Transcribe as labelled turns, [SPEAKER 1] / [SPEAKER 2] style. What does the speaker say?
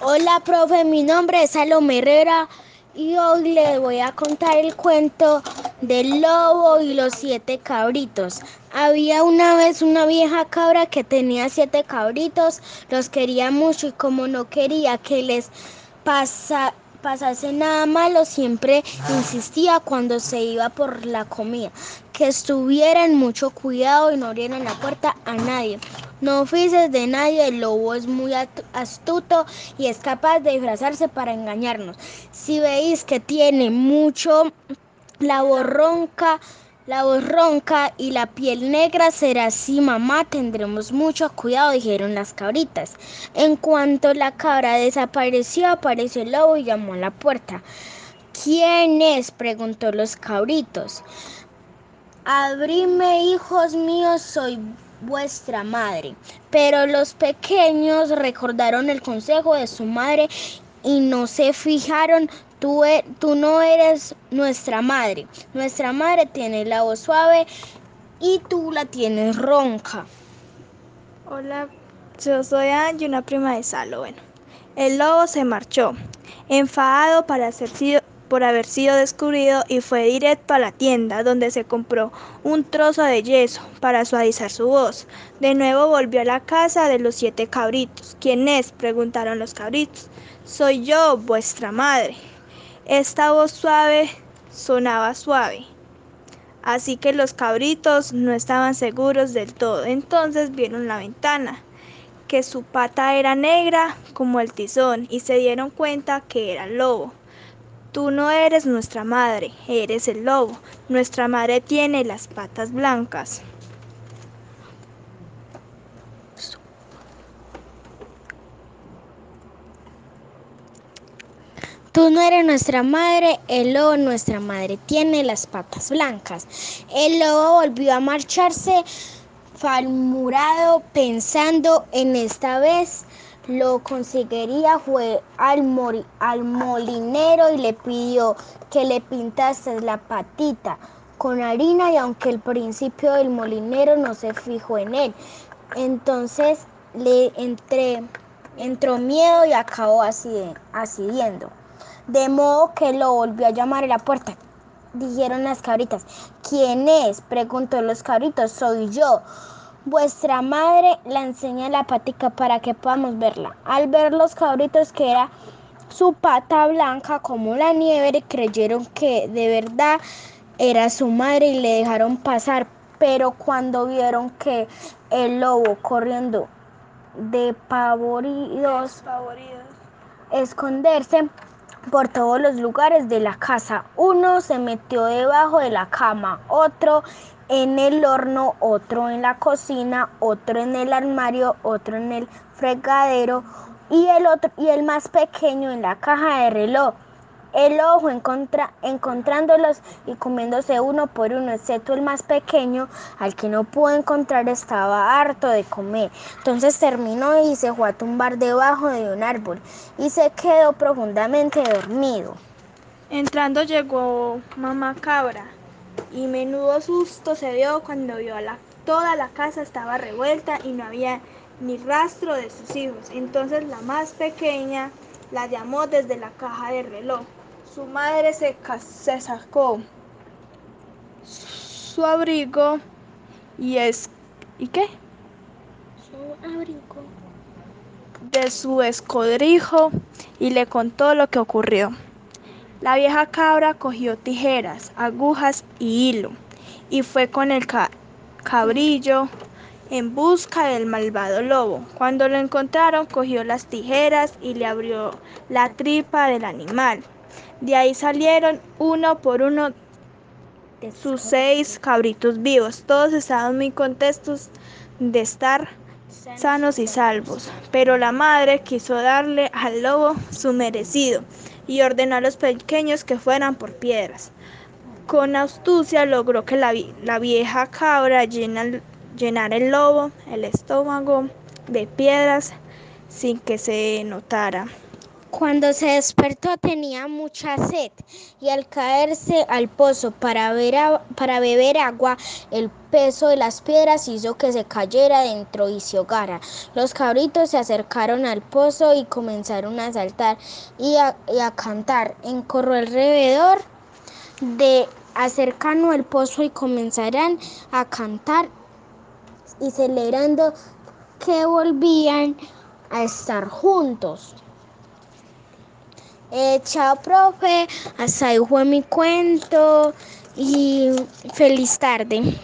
[SPEAKER 1] Hola, profe, mi nombre es Salomé Herrera y hoy les voy a contar el cuento del lobo y los siete cabritos. Había una vez una vieja cabra que tenía siete cabritos, los quería mucho y como no quería que les pasa, pasase nada malo, siempre insistía cuando se iba por la comida, que estuvieran mucho cuidado y no abrieran la puerta a nadie. No fises de nadie, el lobo es muy astuto y es capaz de disfrazarse para engañarnos. Si veis que tiene mucho la voz ronca, la voz ronca y la piel negra será así, mamá, tendremos mucho cuidado, dijeron las cabritas. En cuanto la cabra desapareció, apareció el lobo y llamó a la puerta. ¿Quién es? preguntó los cabritos. Abrime, hijos míos, soy vuestra madre. Pero los pequeños recordaron el consejo de su madre y no se fijaron. Tú, e, no eres nuestra madre. Nuestra madre tiene la voz suave y tú la tienes ronca.
[SPEAKER 2] Hola, yo soy Angie, una prima de Salo. Bueno, el lobo se marchó, enfadado para hacer sido por haber sido descubrido y fue directo a la tienda donde se compró un trozo de yeso para suavizar su voz. De nuevo volvió a la casa de los siete cabritos. ¿Quién es? preguntaron los cabritos. Soy yo, vuestra madre. Esta voz suave sonaba suave. Así que los cabritos no estaban seguros del todo. Entonces vieron la ventana, que su pata era negra como el tizón, y se dieron cuenta que era lobo. Tú no eres nuestra madre, eres el lobo. Nuestra madre tiene las patas blancas.
[SPEAKER 1] Tú no eres nuestra madre, el lobo nuestra madre tiene las patas blancas. El lobo volvió a marcharse falmurado pensando en esta vez lo conseguiría fue al, molinero y le pidió que le pintase la patita con harina y aunque al principio el molinero no se fijó en él, entonces le entró miedo y acabó asidiendo. De modo que lo volvió a llamar a la puerta. Dijeron las cabritas, ¿quién es? Preguntó los cabritos, soy yo. Vuestra madre la enseña la patica para que podamos verla. Al ver los cabritos que era su pata blanca como la nieve, creyeron que de verdad era su madre y le dejaron pasar. Pero cuando vieron que el lobo corriendo de pavoridos, esconderse por todos los lugares de la casa, uno se metió debajo de la cama, otro en el horno, otro en la cocina, otro en el armario, otro en el fregadero y el otro y el más pequeño en la caja de reloj. El ojo encontrándolos y comiéndose uno por uno, excepto el más pequeño, al que no pudo encontrar, estaba harto de comer. Entonces terminó y se fue a tumbar debajo de un árbol y se quedó profundamente dormido.
[SPEAKER 2] Entrando llegó mamá cabra y menudo susto se dio cuando vio a la toda la casa estaba revuelta y no había ni rastro de sus hijos. Entonces la más pequeña la llamó desde la caja de reloj. Su madre se, se sacó su abrigo y es ¿y qué?
[SPEAKER 1] Su abrigo
[SPEAKER 2] de su escodrijo y le contó lo que ocurrió. La vieja cabra cogió tijeras, agujas y hilo y fue con el ca cabrillo en busca del malvado lobo. Cuando lo encontraron, cogió las tijeras y le abrió la tripa del animal. De ahí salieron uno por uno sus seis cabritos vivos. Todos estaban muy contentos de estar sanos y salvos. Pero la madre quiso darle al lobo su merecido y ordenó a los pequeños que fueran por piedras. Con astucia logró que la, vieja cabra llena, llenara el lobo, el estómago, de piedras sin que se notara.
[SPEAKER 1] Cuando se despertó tenía mucha sed y al caerse al pozo para, para, beber agua, el peso de las piedras hizo que se cayera dentro y se ahogara. Los cabritos se acercaron al pozo y comenzaron a saltar y a, y a cantar en corro alrededor de acercano al pozo y comenzarán a cantar y celebrando que volvían a estar juntos. Eh, chao, profe. Hasta ahí fue mi cuento y feliz tarde.